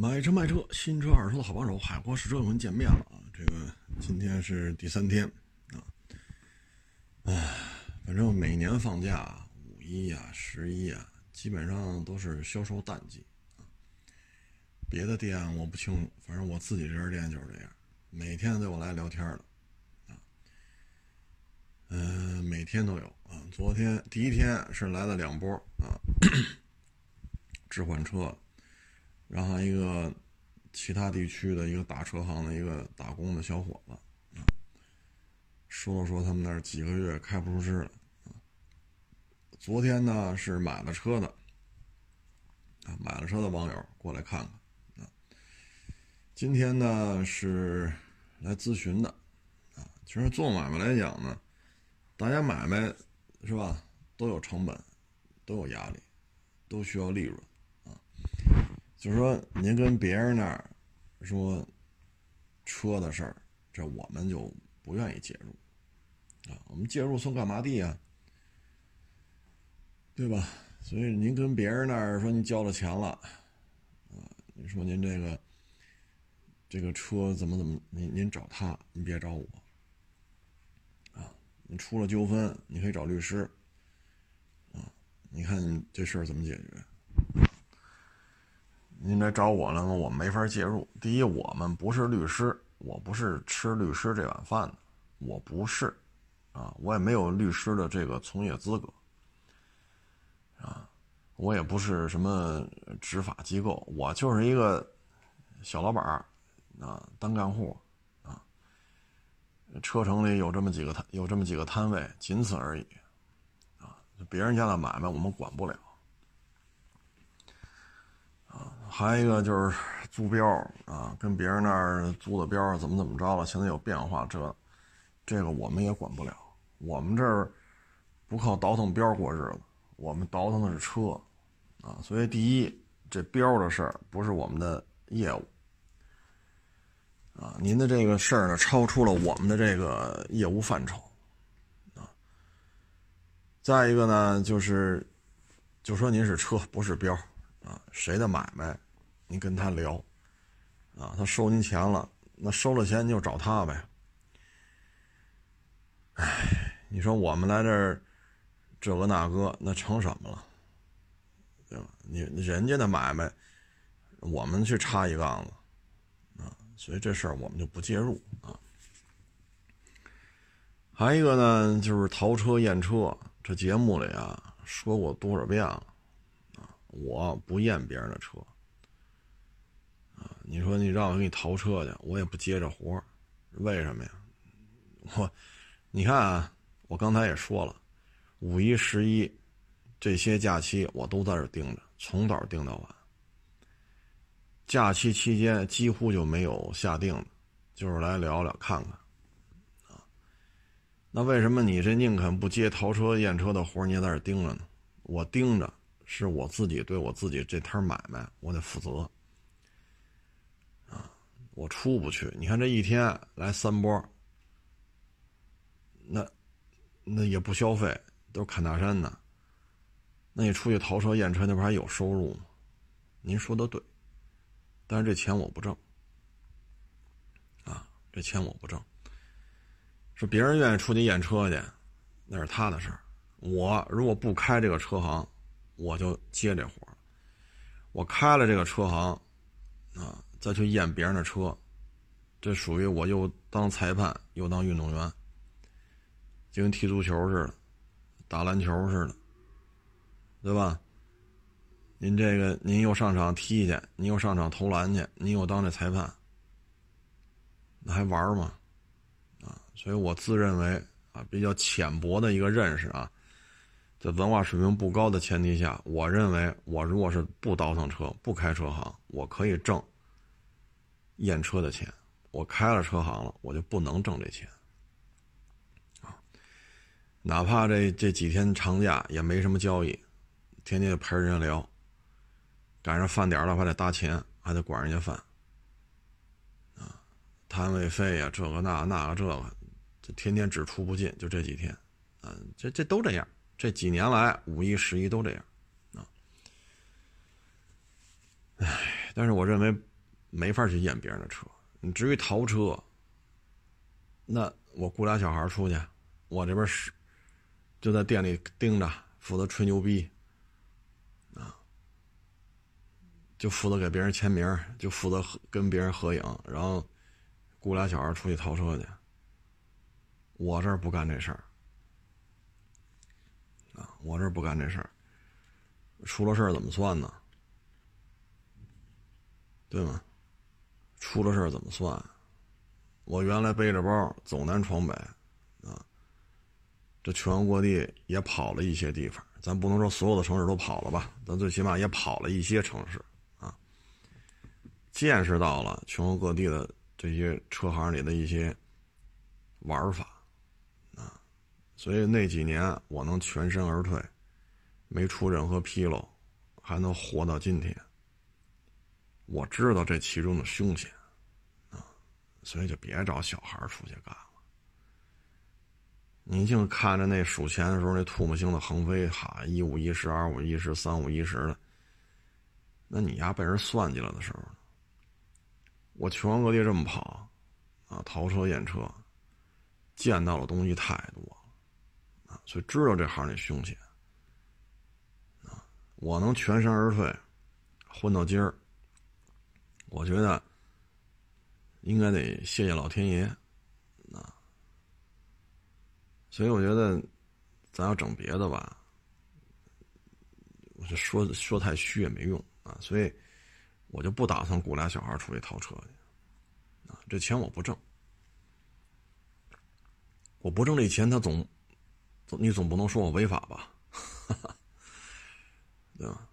买车卖车，新车二手车的好帮手，海阔试车又跟见面了啊！这个今天是第三天啊，唉，反正每年放假，五一啊、十一啊，基本上都是销售淡季。别的店我不清楚，反正我自己这家店就是这样，每天都有来聊天的啊，嗯，每天都有啊。昨天第一天是来了两波啊，置换车。然后一个其他地区的一个打车行的一个打工的小伙子，说了说他们那儿几个月开不出支了，昨天呢是买了车的，啊，买了车的网友过来看看，啊，今天呢是来咨询的，啊，其实做买卖来讲呢，大家买卖是吧，都有成本，都有压力，都需要利润。就是说，您跟别人那儿说车的事儿，这我们就不愿意介入啊。我们介入算干嘛的呀？对吧？所以您跟别人那儿说您交了钱了啊，你说您这个这个车怎么怎么，您您找他，您别找我啊。你出了纠纷，你可以找律师啊。你看这事儿怎么解决？您来找我了，我没法介入。第一，我们不是律师，我不是吃律师这碗饭的，我不是，啊，我也没有律师的这个从业资格，啊，我也不是什么执法机构，我就是一个小老板，啊，单干户，啊，车城里有这么几个摊，有这么几个摊位，仅此而已，啊，别人家的买卖我们管不了。还有一个就是租标啊，跟别人那儿租的标怎么怎么着了？现在有变化，这这个我们也管不了。我们这儿不靠倒腾标过日子，我们倒腾的是车啊。所以第一，这标的事儿不是我们的业务啊。您的这个事儿呢，超出了我们的这个业务范畴啊。再一个呢，就是就说您是车，不是标。啊，谁的买卖，你跟他聊，啊，他收您钱了，那收了钱你就找他呗。哎，你说我们来这儿，这个那个，那成什么了？对吧？你人家的买卖，我们去插一杠子，啊，所以这事儿我们就不介入啊。还一个呢，就是淘车验车，这节目里啊说过多少遍了。我不验别人的车，啊，你说你让我给你淘车去，我也不接这活，为什么呀？我，你看啊，我刚才也说了，五一、十一这些假期我都在这盯着，从早盯到晚。假期期间几乎就没有下定的，就是来聊聊看看，啊，那为什么你这宁肯不接淘车验车的活，你也在这盯着呢？我盯着。是我自己对我自己这摊买卖，我得负责啊！我出不去。你看这一天来三波，那那也不消费，都是砍大山的。那你出去淘车验车，那不还有收入吗？您说的对，但是这钱我不挣啊！这钱我不挣。说别人愿意出去验车去，那是他的事儿。我如果不开这个车行。我就接这活儿，我开了这个车行，啊，再去验别人的车，这属于我又当裁判又当运动员，就跟踢足球似的，打篮球似的，对吧？您这个您又上场踢去，您又上场投篮去，您又当这裁判，那还玩吗？啊，所以我自认为啊比较浅薄的一个认识啊。在文化水平不高的前提下，我认为我如果是不倒腾车、不开车行，我可以挣验车的钱。我开了车行了，我就不能挣这钱啊！哪怕这这几天长假也没什么交易，天天陪人家聊，赶上饭点了还得搭钱，还得管人家饭啊，摊位费呀，这个那那个这个，这天天只出不进，就这几天，啊，这这都这样。这几年来，五一、十一都这样，啊，唉，但是我认为没法去验别人的车。你至于淘车，那我雇俩小孩出去，我这边是就在店里盯着，负责吹牛逼，啊，就负责给别人签名，就负责跟别人合影，然后雇俩小孩出去淘车去。我这儿不干这事儿，我这不干这事儿。出了事儿怎么算呢？对吗？出了事儿怎么算？我原来背着包走南闯北，啊，这全国各地也跑了一些地方，咱不能说所有的城市都跑了吧，咱最起码也跑了一些城市，啊，见识到了全国各地的这些车行里的一些玩法，所以那几年我能全身而退，没出任何纰漏，还能活到今天。我知道这其中的凶险，啊，所以就别找小孩出去干了。你净看着那数钱的时候，那唾沫星子横飞，哈，一五一十、二五一十、三五一十的，那你丫被人算计了的时候，我全国各地这么跑，啊，淘车验车，见到的东西太多，所以知道这行的凶险，啊，我能全身而退，混到今儿。我觉得应该得谢谢老天爷，啊，所以我觉得咱要整别的吧，我就说说太虚也没用啊，所以我就不打算雇俩小孩出去淘车去，啊，这钱我不挣，我不挣这钱，他总你总不能说我违法吧，对吧？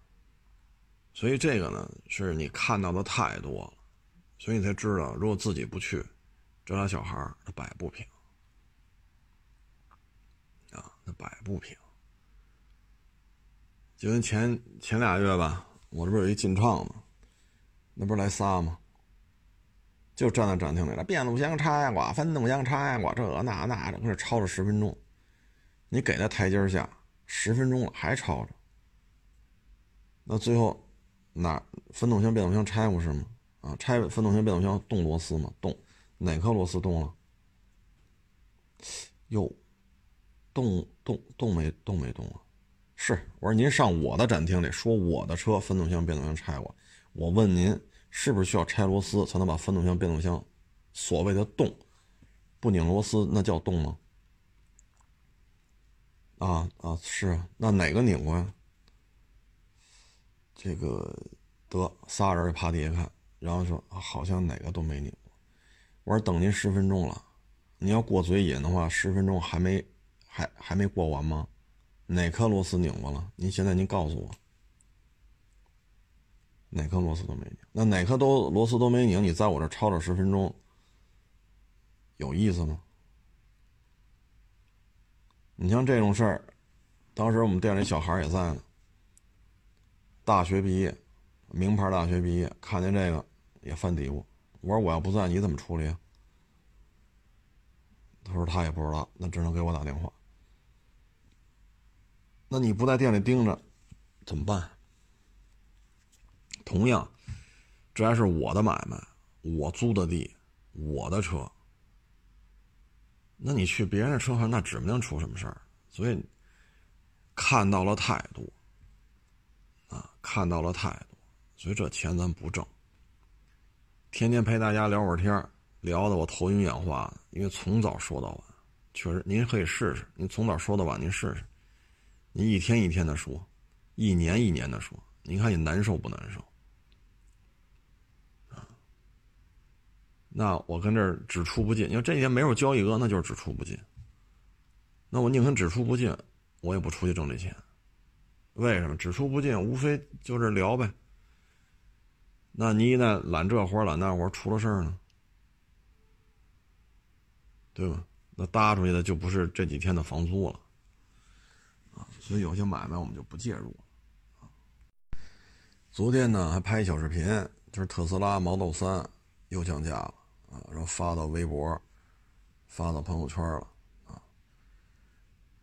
所以这个呢，是你看到的太多了，所以你才知道，如果自己不去，这俩小孩他摆不平啊，他摆不平。就跟前前俩月吧，我这不是有一进畅吗？那不是来仨吗？就站在展厅里了，变速箱拆过，分动箱拆过，这那那的，搁这吵了十分钟。你给他台阶下，十分钟了还吵着，那最后。那分动箱、变速箱拆过是吗？啊，拆分动箱、变速箱动螺丝吗？动，哪颗螺丝动了？哟，动动动没动没动啊？是，我说您上我的展厅里说我的车分动箱、变速箱拆过，我问您是不是需要拆螺丝才能把分动箱、变速箱所谓的动不拧螺丝那叫动吗？啊啊是啊，那哪个拧过呀？这个得仨人趴地下看，然后说好像哪个都没拧过。我说等您十分钟了，你要过嘴瘾的话，十分钟还没还还没过完吗？哪颗螺丝拧过了？您现在您告诉我，哪颗螺丝都没拧？那哪颗都螺丝都没拧？你在我这吵吵十分钟，有意思吗？你像这种事儿，当时我们店里小孩也在呢。大学毕业，名牌大学毕业，看见这个也犯嘀咕。我说我要不在，你怎么处理啊？他说他也不知道，那只能给我打电话。那你不在店里盯着，怎么办？同样，这还是我的买卖，我租的地，我的车。那你去别人的车行，那指不定出什么事儿。所以看到了太多。啊，看到了太多，所以这钱咱不挣。天天陪大家聊会儿天聊得我头晕眼花，因为从早说到晚，确实您可以试试，您从早说到晚，您试试，您一天一天的说，一年一年的说，您看你难受不难受？那我跟这儿只出不进，因为这几天没有交易额，那就是只出不进。那我宁肯只出不进，我也不出去挣这钱。为什么只出不进？无非就是聊呗。那你一旦揽这活揽那活，出了事儿呢，对吧？那搭出去的就不是这几天的房租了啊。所以有些买卖我们就不介入了。昨天呢还拍一小视频，就是特斯拉 Model 三又降价了啊，然后发到微博，发到朋友圈了啊。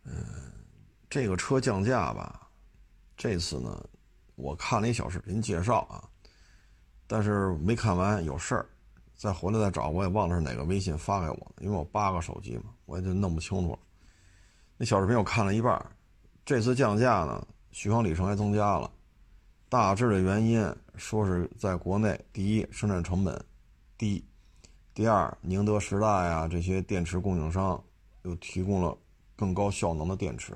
嗯，这个车降价吧。这次呢，我看了一小视频介绍啊，但是没看完有事儿，再回来再找，我也忘了是哪个微信发给我的，因为我八个手机嘛，我也就弄不清楚了。那小视频我看了一半，这次降价呢，续航里程还增加了，大致的原因说是在国内，第一生产成本低，第二宁德时代啊这些电池供应商又提供了更高效能的电池，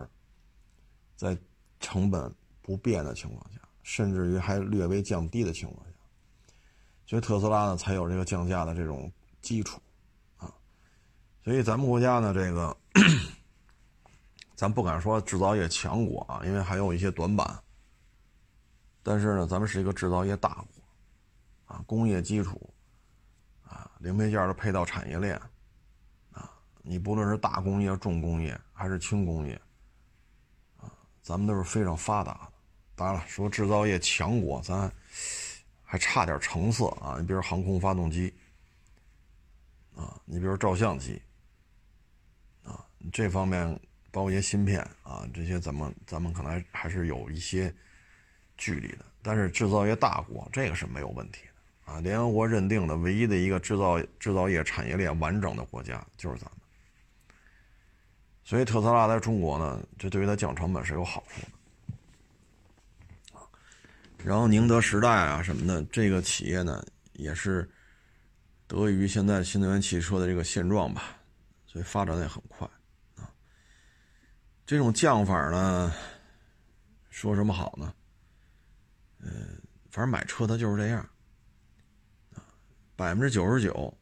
在成本不变的情况下，甚至于还略微降低的情况下，所以特斯拉呢才有这个降价的这种基础啊，所以咱们国家呢这个。咱不敢说制造业强国啊，因为还有一些短板。但是呢，咱们是一个制造业大国，啊，工业基础，零配件的配套产业链，啊，你不论是大工业、重工业还是轻工业，啊，咱们都是非常发达的。当然了，说制造业强国，咱还差点成色啊。你比如航空发动机，啊，你比如照相机，啊，这方面。包括一些芯片啊，这些咱们咱们可能还是有一些距离的。但是制造业大国，这个是没有问题啊。联合国认定的唯一的一个制造制造业产业链完整的国家就是咱们。所以特斯拉在中国呢，这对于它降成本是有好处的然后宁德时代啊什么的，这个企业呢，也是得益于现在新能源汽车的这个现状吧，所以发展的也很快。啊这种降法呢，说什么好呢？嗯，反正买车它就是这样，百分之九十九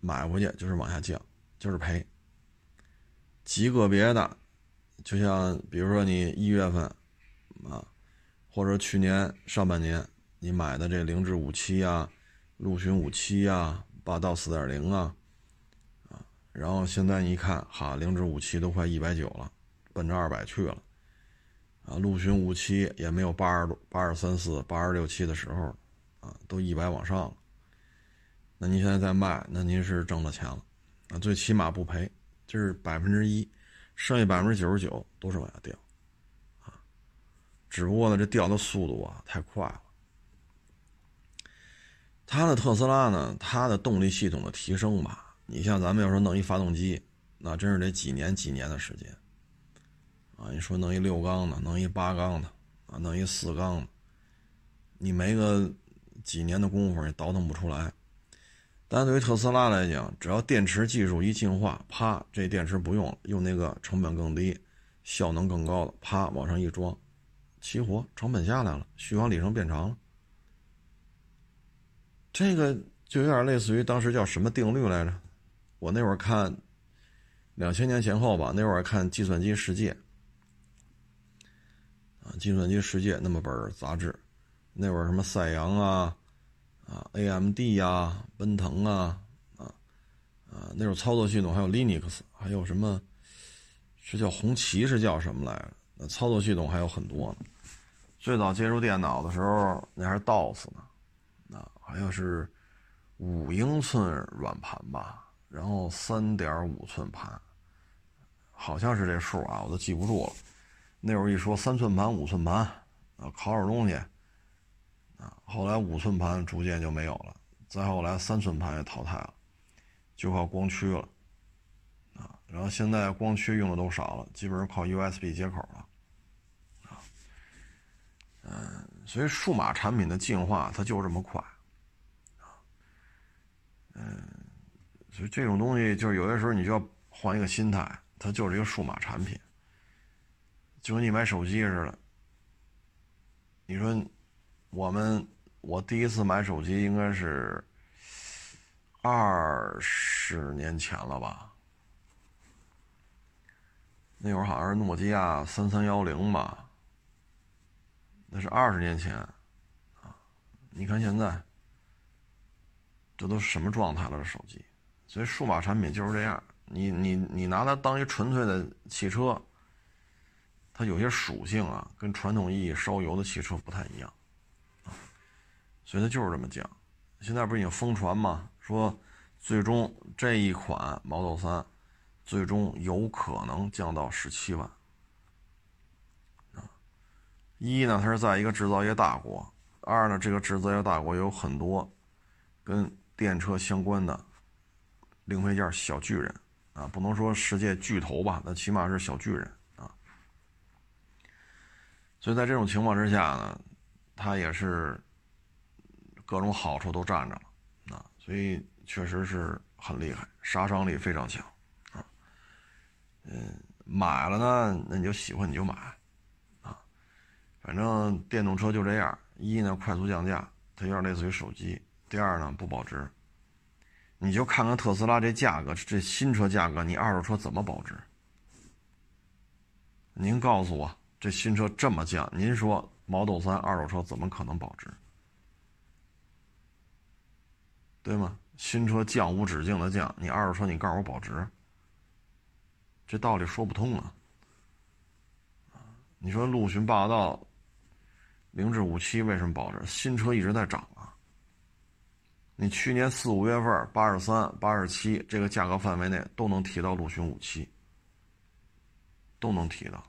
买回去就是往下降，就是赔。极个别的，就像比如说你一月份啊，或者去年上半年你买的这凌志五七啊、陆巡五七啊、霸道四点零啊，啊，然后现在一看，哈，凌志五七都快一百九了。奔着二百去了，啊，陆巡五七也没有八十多、八十三四、八十六七的时候，啊，都一百往上了。那您现在再卖，那您是挣了钱了，啊，最起码不赔，就是百分之一，剩下百分之九十九都是往下掉，啊，只不过呢，这掉的速度啊太快了。它的特斯拉呢，它的动力系统的提升吧，你像咱们要说弄一发动机，那真是得几年几年的时间。啊，你说弄一六缸的，弄一八缸的，啊，弄一四缸的，你没个几年的功夫，你倒腾不出来。但对于特斯拉来讲，只要电池技术一进化，啪，这电池不用了，用那个成本更低、效能更高的，啪往上一装，齐活，成本下来了，续航里程变长了。这个就有点类似于当时叫什么定律来着？我那会儿看，两千年前后吧，那会儿看《计算机世界》。啊，计算机世界那么本杂志，那会儿什么赛扬啊，啊，AMD 呀，奔腾啊，啊，啊，那种操作系统还有 Linux，还有什么，是叫红旗是叫什么来着？那操作系统还有很多呢。最早接触电脑的时候，那还是 DOS 呢，啊，好像是五英寸软盘吧，然后三点五寸盘，好像是这数啊，我都记不住了。那会儿一说三寸盘、五寸盘，啊，拷点东西，啊，后来五寸盘逐渐就没有了，再后来三寸盘也淘汰了，就靠光驱了，啊，然后现在光驱用的都少了，基本上靠 USB 接口了，啊，嗯，所以数码产品的进化它就这么快，啊，嗯，所以这种东西就是有些时候你就要换一个心态，它就是一个数码产品。就跟你买手机似的，你说我们我第一次买手机应该是二十年前了吧？那会儿好像是诺基亚三三幺零吧，那是二十年前啊！你看现在，这都什么状态了？这手机，所以数码产品就是这样，你你你拿它当一纯粹的汽车。它有些属性啊，跟传统意义烧油的汽车不太一样，所以它就是这么降。现在不是已经疯传吗？说最终这一款 Model 3最终有可能降到十七万。啊，一呢，它是在一个制造业大国，二呢，这个制造业大国有很多跟电车相关的零配件小巨人啊，不能说世界巨头吧，那起码是小巨人啊。所以在这种情况之下呢，它也是各种好处都占着了啊，所以确实是很厉害，杀伤力非常强啊。嗯，买了呢，那你就喜欢你就买啊。反正电动车就这样，一呢快速降价，它有点类似于手机；第二呢不保值。你就看看特斯拉这价格，这新车价格，你二手车怎么保值？您告诉我，这新车这么降，您说 Model 3二手车怎么可能保值？对吗？新车降无止境的降，你二手车你告诉我保值？这道理说不通啊！你说陆巡霸道。零至五七为什么保值？新车一直在涨啊！你去年四五月份八十三、八十七这个价格范围内都能提到陆巡五七，都能提到。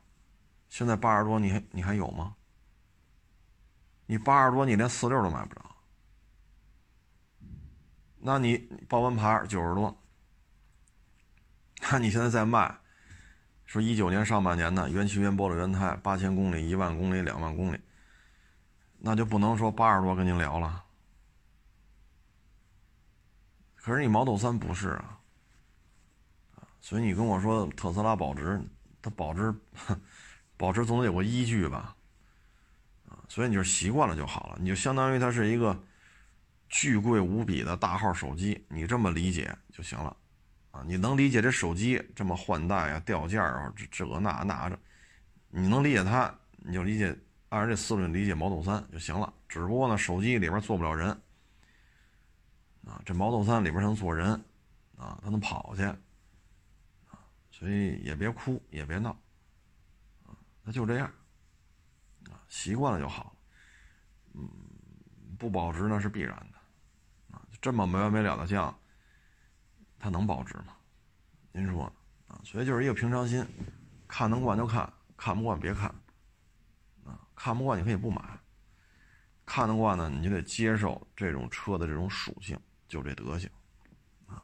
现在八十多，你还你还有吗？你八十多，你连四六都买不着。那你报完牌九十多，那你现在在卖，说一九年上半年的原漆原玻璃原胎，八千公里、一万公里、两万公里。那就不能说八十多跟您聊了，可是你 Model 3不是啊，所以你跟我说特斯拉保值，它保值，保值总得有个依据吧，啊，所以你就习惯了就好了，你就相当于它是一个巨贵无比的大号手机，你这么理解就行了，啊，你能理解这手机这么换代啊、掉件啊，这这个那那这，你能理解它，你就理解。按照这思路理解 Model 3就行了，只不过呢，手机里边坐不了人。啊，这 Model 3里边能坐人啊，它能跑去。啊，所以也别哭，也别闹。啊，那就这样。啊，习惯了就好了。嗯，不保值那是必然的，这么没完没了的降，它能保值吗？您说啊？所以就是一个平常心，看能惯就看，看不惯别看。啊看不惯你可以不买，看得惯呢你就得接受这种车的这种属性，就这德行，啊，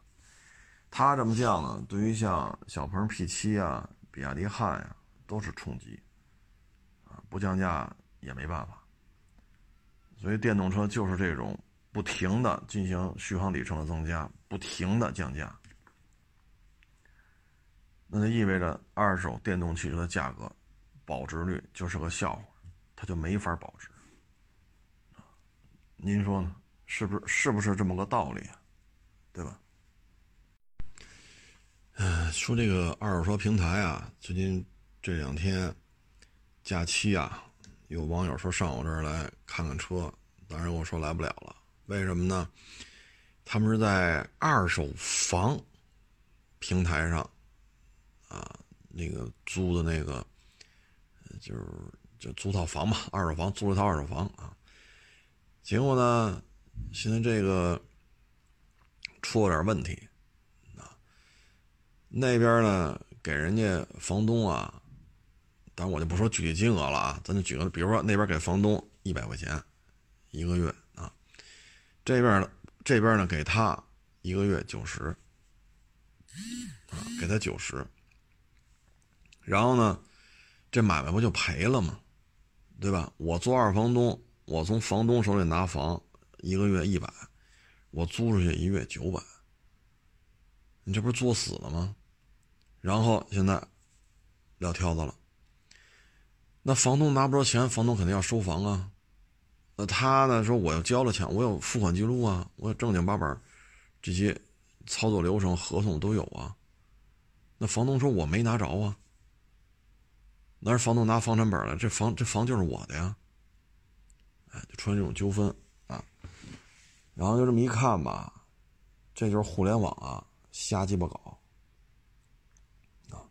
它这么降呢，对于像小鹏 P7 啊、比亚迪汉呀都是冲击，啊，不降价也没办法。所以电动车就是这种不停的进行续航里程的增加，不停的降价，那就意味着二手电动汽车的价格保值率就是个笑话。它就没法保值，您说呢？是不是是不是这么个道理啊？对吧？嗯，说这个二手车平台啊，最近这两天假期啊，有网友说上我这儿来看看车，当然我说来不了了。为什么呢？他们是在二手房平台上啊，那个租的那个，就是。就租套房嘛，二手房租了套二手房啊，结果呢，现在这个出了点问题啊，那边呢给人家房东啊，当然我就不说具体金额了啊，咱就举个，比如说那边给房东一百块钱一个月，这边呢这边呢给他一个月九十啊，给他九十，然后呢，这买卖不就赔了吗？对吧？我做二房东，我从房东手里拿房，一个月一百，我租出去一月九百，你这不是作死了吗？然后现在撂挑子了，那房东拿不着钱，房东肯定要收房啊。那他呢说我要交了钱，我有付款记录啊，我有正经八百这些操作流程、合同都有啊。那房东说我没拿着啊。那是房东拿房产本了，这房这房就是我的呀，哎，就出现这种纠纷啊，然后就这么一看吧，这就是互联网啊，瞎鸡巴搞啊，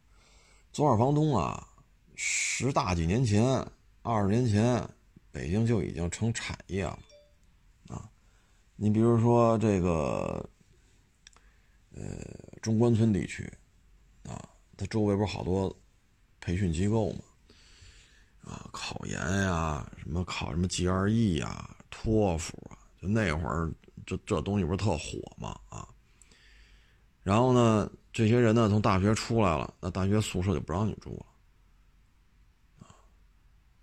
做二房东啊，十大几年前、二十年前，北京就已经成产业了啊，你比如说这个，呃，中关村地区啊，它周围不是好多。培训机构嘛，啊，考研呀，什么考什么 GRE 呀，托福啊，就那会儿这这东西不是特火嘛啊。然后呢，这些人呢从大学出来了，那大学宿舍就不让你住了。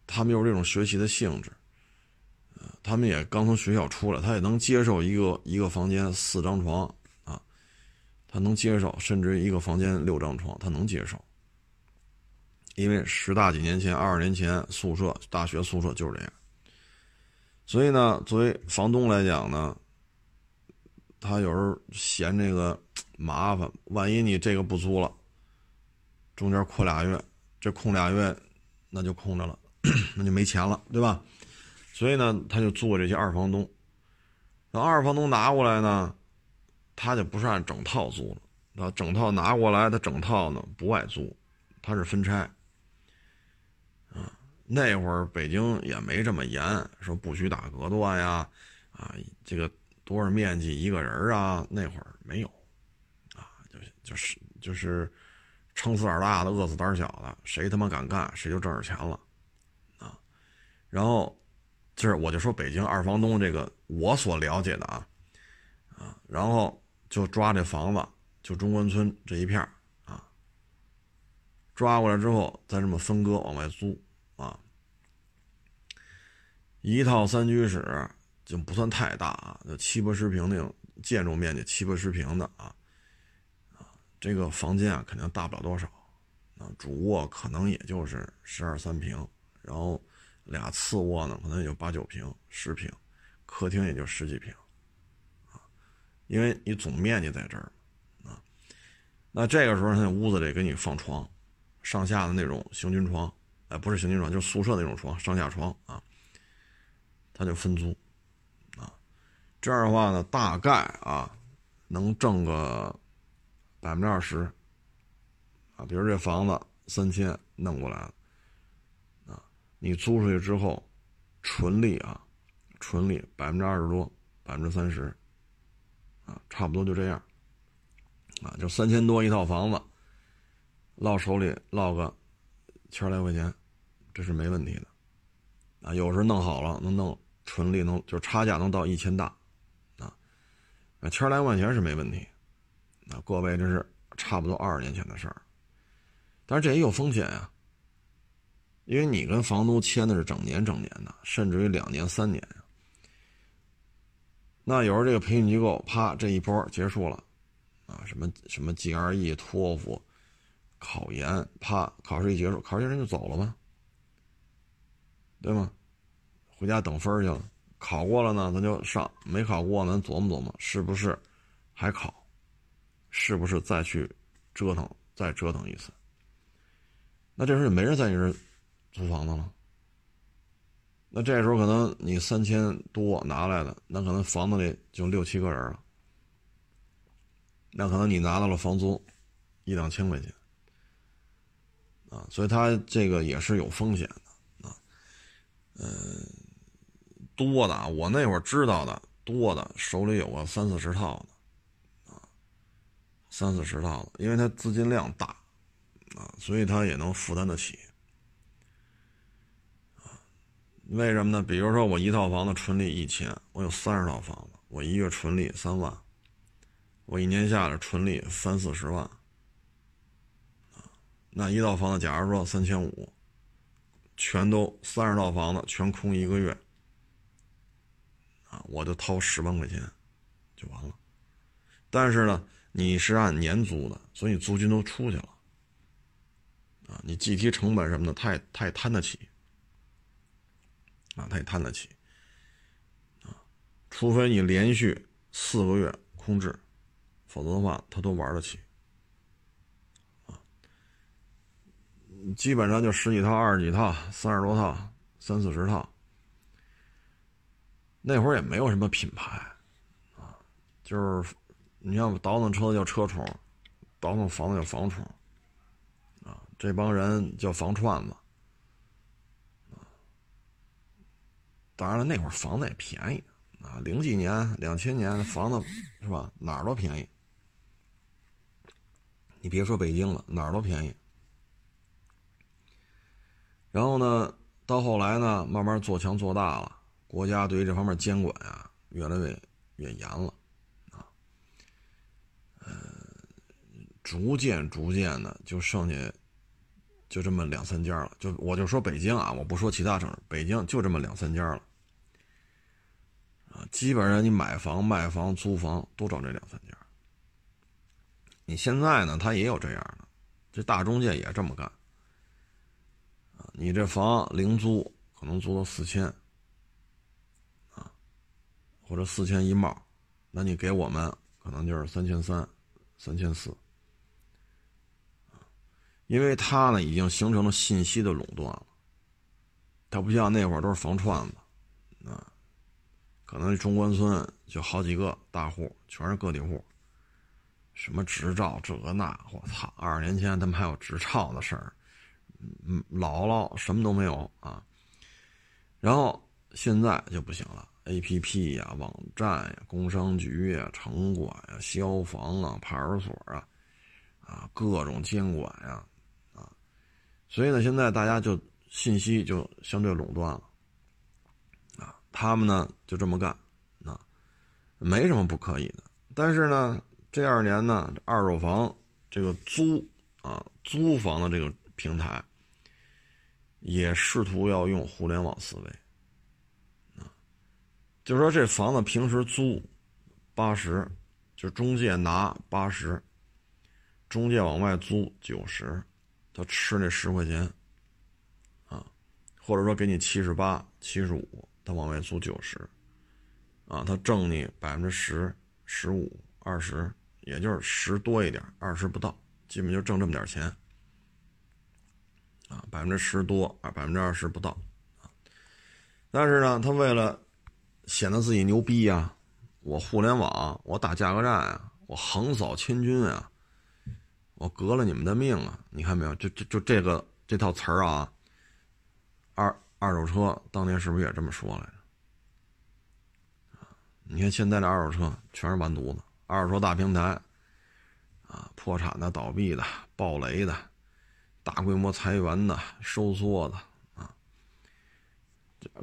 他们又是这种学习的性质，他们也刚从学校出来，他也能接受一个一个房间四张床啊，他能接受，甚至一个房间六张床，他能接受。因为十大几年前、二十年前，宿舍大学宿舍就是这样。所以呢，作为房东来讲呢，他有时候嫌这个麻烦，万一你这个不租了，中间空俩月，这空俩月，那就空着了，那就没钱了，对吧？所以呢，他就租这些二房东。那二房东拿过来呢，他就不是按整套租了，啊，整套拿过来，他整套呢不外租，他是分拆。啊那会儿北京也没这么严，说不许打隔断呀，啊，这个多少面积一个人啊？那会儿没有，啊，就就是就是撑死胆大的，饿死胆小的，谁他妈敢干，谁就挣着钱了，然后，就是我就说北京二房东这个，我所了解的啊，啊，然后就抓这房子，就中关村这一片啊，抓过来之后再这么分割往外租。啊，一套三居室就不算太大啊，就七八十平那种建筑面积七八十平的啊，啊，这个房间啊肯定大不了多少，啊，主卧可能也就是十二三平，然后俩次卧呢可能也就八九平十平，客厅也就十几平，啊，因为你总面积在这儿，啊，那这个时候他那屋子里给你放床，上下的那种行军床。哎，不是行军床，就是宿舍那种床，上下床啊。他就分租，啊，这样的话呢，大概啊，能挣个百分之二十，啊，比如这房子三千弄过来了，你租出去之后，纯利啊，纯利百分之二十多，百分之三十，啊，差不多就这样，啊，就三千多一套房子，落手里落个。千来块钱，这是没问题的，啊，有时候弄好了能弄纯利，能就差价能到一千大，啊，啊，千来块钱是没问题，啊，各位这是差不多二十年前的事儿，但是这也有风险呀，因为你跟房东签的是整年整年的，甚至于两年三年，那有时候这个培训机构啪这一波结束了，啊，什么什么 GRE、托福。考研，啪，考试一结束，考试人就走了吧，对吗？回家等分去了。考过了呢，咱就上；没考过，咱琢磨琢磨，是不是还考？是不是再去折腾，再折腾一次？那这时候也没人在你这租房子了。那这时候可能你三千多拿来的，那可能房子里就六七个人了。那可能你拿到了房租一两千块钱。啊，所以他这个也是有风险的啊，嗯，多的啊，我那会儿知道的多的，手里有个三四十套的，啊，三四十套的，因为他资金量大，啊，所以他也能负担得起，啊，为什么呢？比如说我一套房子纯利一千，我有三十套房子，我一月纯利三万，我一年下来纯利三四十万。那一套房子，假如说三千五，全都三十套房子全空一个月，啊，我就掏十万块钱，就完了。但是呢，你是按年租的，所以租金都出去了，啊，你计提成本什么的，他也他也摊得起，啊，他也摊得起，啊，除非你连续四个月空置，否则的话，他都玩得起。啊基本上就十几套、二十几套、三十多套、三四十套。那会儿也没有什么品牌，啊，就是你像倒腾车叫车虫，倒腾房子叫房虫，啊，这帮人叫房串子，当然了，那会儿房子也便宜，啊，零几年、两千年房子是吧，哪儿都便宜。你别说北京了，哪儿都便宜。然后呢，到后来呢，慢慢做强做大了，国家对于这方面监管啊，越来越越严了，啊，呃，逐渐逐渐的就剩下就这么两三家了。就我就说北京啊，我不说其他城市，北京就这么两三家了，基本上你买房、卖房、租房都找这两三家。你现在呢，他也有这样的，这大中介也这么干，你这房零租可能租到四千。或者四千一帽，那你给我们可能就是三千三、三千四，因为他呢已经形成了信息的垄断了，他不像那会儿都是房串子，啊，可能中关村就好几个大户，全是个体户，什么执照这个那，我操，二十年前他们还有执照的事儿，嗯，姥姥什么都没有啊，然后现在就不行了。A P P 呀，网站呀，工商局呀，城管呀，消防啊，派出所啊，啊，各种监管呀，啊，所以呢，现在大家就信息就相对垄断了，他们呢就这么干，啊，没什么不可以的。但是呢，这二年呢，二手房这个租啊，租房的这个平台，也试图要用互联网思维。啊就说这房子平时租八十，就中介拿八十，中介往外租九十，他吃那十块钱，啊，或者说给你七十八、七十五，他往外租九十，啊，他挣你百分之十、十五、二十，也就是十多一点，二十不到，基本就挣这么点钱，啊，百分之十多啊，百分之二十不到，啊，但是呢，他为了显得自己牛逼呀！我互联网，我打价格战啊，我横扫千军啊，我革了你们的命啊！你看没有？就就就这个这套词儿啊，二二手车当年是不是也这么说来着？你看现在的二手车全是完犊子，二手车大平台啊，破产的、倒闭的、暴雷的、大规模裁员的、收缩的。啊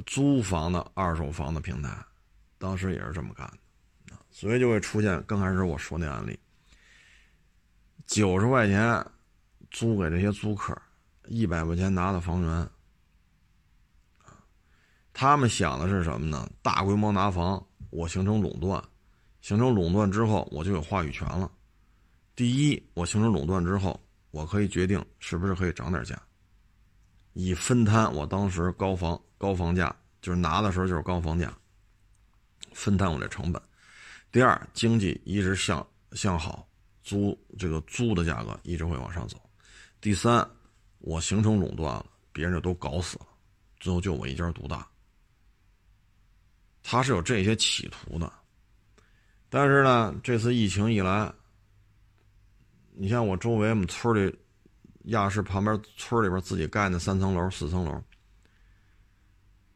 租房的二手房的平台，当时也是这么干的，啊所以就会出现刚开始我说那案例，九十块钱租给这些租客，一百块钱拿的房源，他们想的是什么呢？大规模拿房，我形成垄断，形成垄断之后，我就有话语权了。第一，我形成垄断之后，我可以决定是不是可以涨点价，以分摊我当时高房。高房价就是拿的时候就是高房价，分摊我这成本。第二，经济一直向向好，租这个租的价格一直会往上走。第三，我形成垄断了，别人就都搞死了，最后就我一家独大。他是有这些企图的，但是呢，这次疫情一来，你像我周围我们村里亚市旁边村里边自己盖那三层楼、四层楼。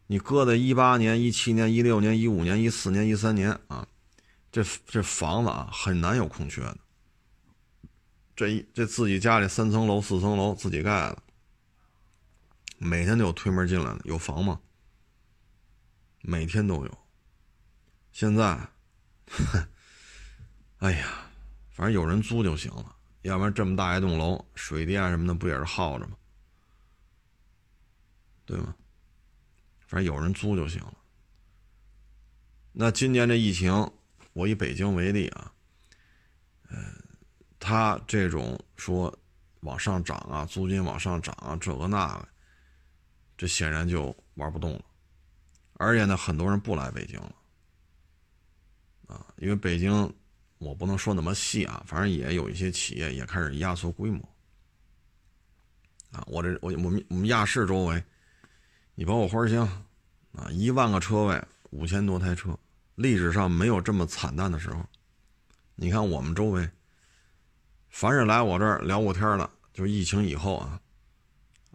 你搁在一八年、一七年、一六年、一五年、一四年、一三年啊，这这房子啊很难有空缺的。这一这自己家里三层楼、四层楼自己盖的，每天都有推门进来的，有房吗？每天都有。现在，哎呀，反正有人租就行了，要不然这么大一栋楼，水电什么的不也是耗着吗？对吗？反正有人租就行了。那今年这疫情，我以北京为例啊，呃，他这种说往上涨啊，租金往上涨啊，这个那个，这显然就玩不动了。而且呢，很多人不来北京了，啊，因为北京我不能说那么细啊，反正也有一些企业也开始压缩规模。啊，我这我我们我们亚市周围。你包括花乡，啊，一万个车位，五千多台车，历史上没有这么惨淡的时候。你看我们周围，凡是来我这儿聊过天的，就是疫情以后啊，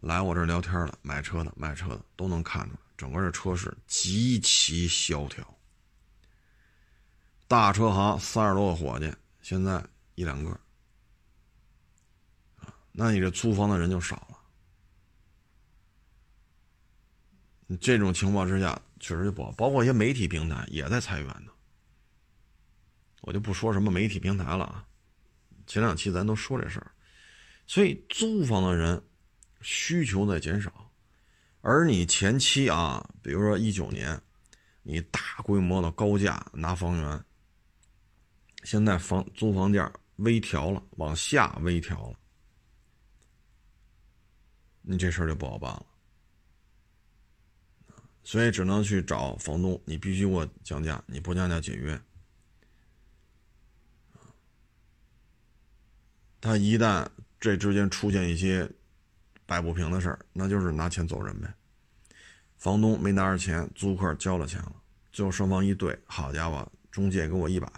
来我这儿聊天的、买车的、卖车的，都能看出来，整个这车市极其萧条。大车行三十多个伙计，现在一两个，那你这租房的人就少了。这种情况之下，确实就不好。包括一些媒体平台也在裁员呢。我就不说什么媒体平台了啊，前两期咱都说这事儿。所以租房的人需求在减少，而你前期啊，比如说一九年，你大规模的高价拿房源，现在房租房价微调了，往下微调了。你这事儿就不好办了，所以只能去找房东，你必须给我降价，你不降价解约。他一旦这之间出现一些摆不平的事儿，那就是拿钱走人呗。房东没拿着钱，租客交了钱了，最后双方一对，好家伙，中介给我一百，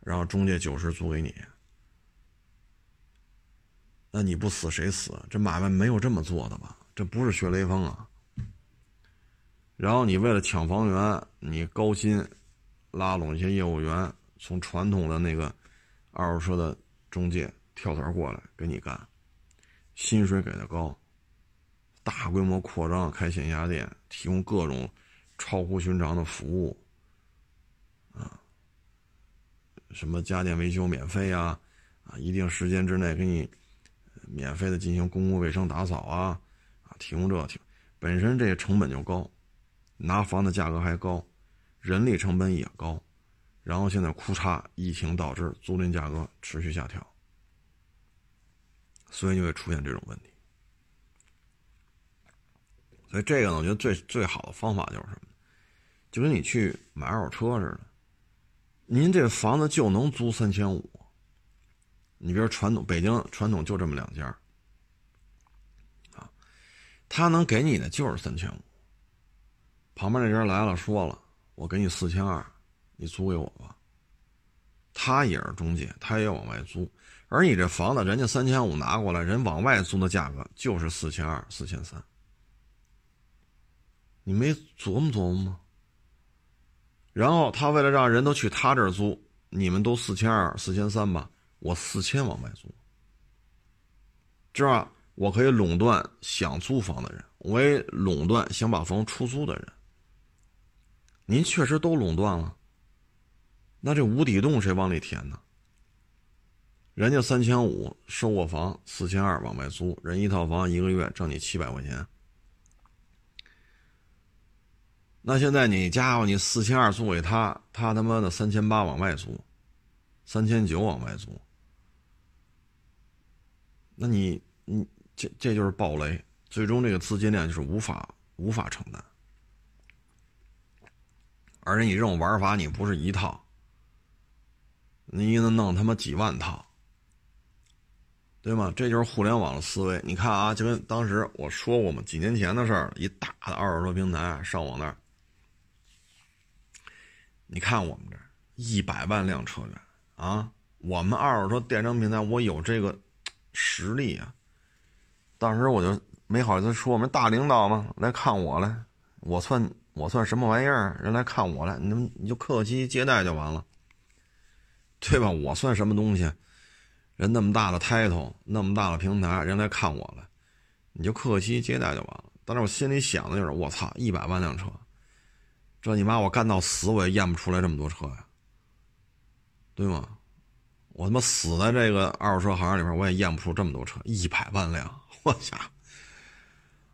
然后中介九十租给你。那你不死谁死？这买卖没有这么做的吧？这不是学雷锋啊！然后你为了抢房源，你高薪拉拢一些业务员，从传统的那个二手车的中介跳槽过来给你干，薪水给的高，大规模扩张开线下店，提供各种超乎寻常的服务，啊，什么家电维修免费啊，啊，一定时间之内给你。免费的进行公共卫生打扫啊，啊，提供这提，本身这个成本就高，拿房的价格还高，人力成本也高，然后现在哭嚓，疫情导致租赁价格持续下调，所以就会出现这种问题。所以这个呢，我觉得最最好的方法就是什么？就跟你去买二手车似的，您这房子就能租三千五。你比如传统北京传统就这么两家，啊，他能给你的就是三千五。旁边那人来了，说了，我给你四千二，你租给我吧。他也是中介，他也往外租，而你这房子人家三千五拿过来，人往外租的价格就是四千二、四千三。你没琢磨琢磨吗？然后他为了让人都去他这儿租，你们都四千二、四千三吧。我四千往外租，这样我可以垄断想租房的人，我也垄断想把房出租的人。您确实都垄断了，那这无底洞谁往里填呢？人家三千五收过房，四千二往外租，人一套房一个月挣你七百块钱。那现在你家伙，你四千二租给他，他他妈的三千八往外租，三千九往外租。那你，你这这就是暴雷，最终这个资金链就是无法无法承担，而且你这种玩法你不是一套，你一能弄他妈几万套，对吗？这就是互联网的思维。你看啊，就跟当时我说过嘛，几年前的事儿，一大的二手车平台上网那儿，你看我们这一百万辆车源啊，我们二手车电商平台，我有这个。实力啊！当时我就没好意思说，我们大领导嘛来看我来，我算我算什么玩意儿？人来看我来，你们你就客客气接待就完了，对吧？我算什么东西？人那么大的 title，那么大的平台，人来看我了，你就客客气接待就完了。但是我心里想的就是，我操，一百万辆车，这你妈我干到死我也验不出来这么多车呀，对吗？我他妈死在这个二手车行里边，我也验不出这么多车，一百万辆，我操！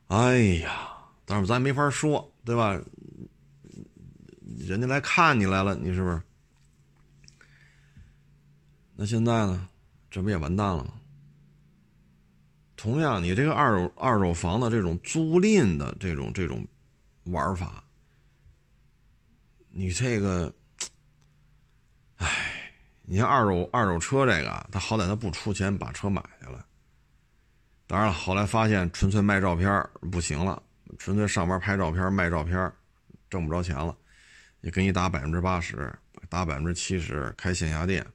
哎呀，但是咱没法说，对吧？人家来看你来了，你是不是？那现在呢？这不也完蛋了吗？同样，你这个二手二手房的这种租赁的这种这种玩法，你这个，哎。你像二手二手车这个，他好歹他不出钱把车买下来。当然了，后来发现纯粹卖照片不行了，纯粹上班拍照片卖照片，挣不着钱了，也给你打百分之八十，打百分之七十，开线下店，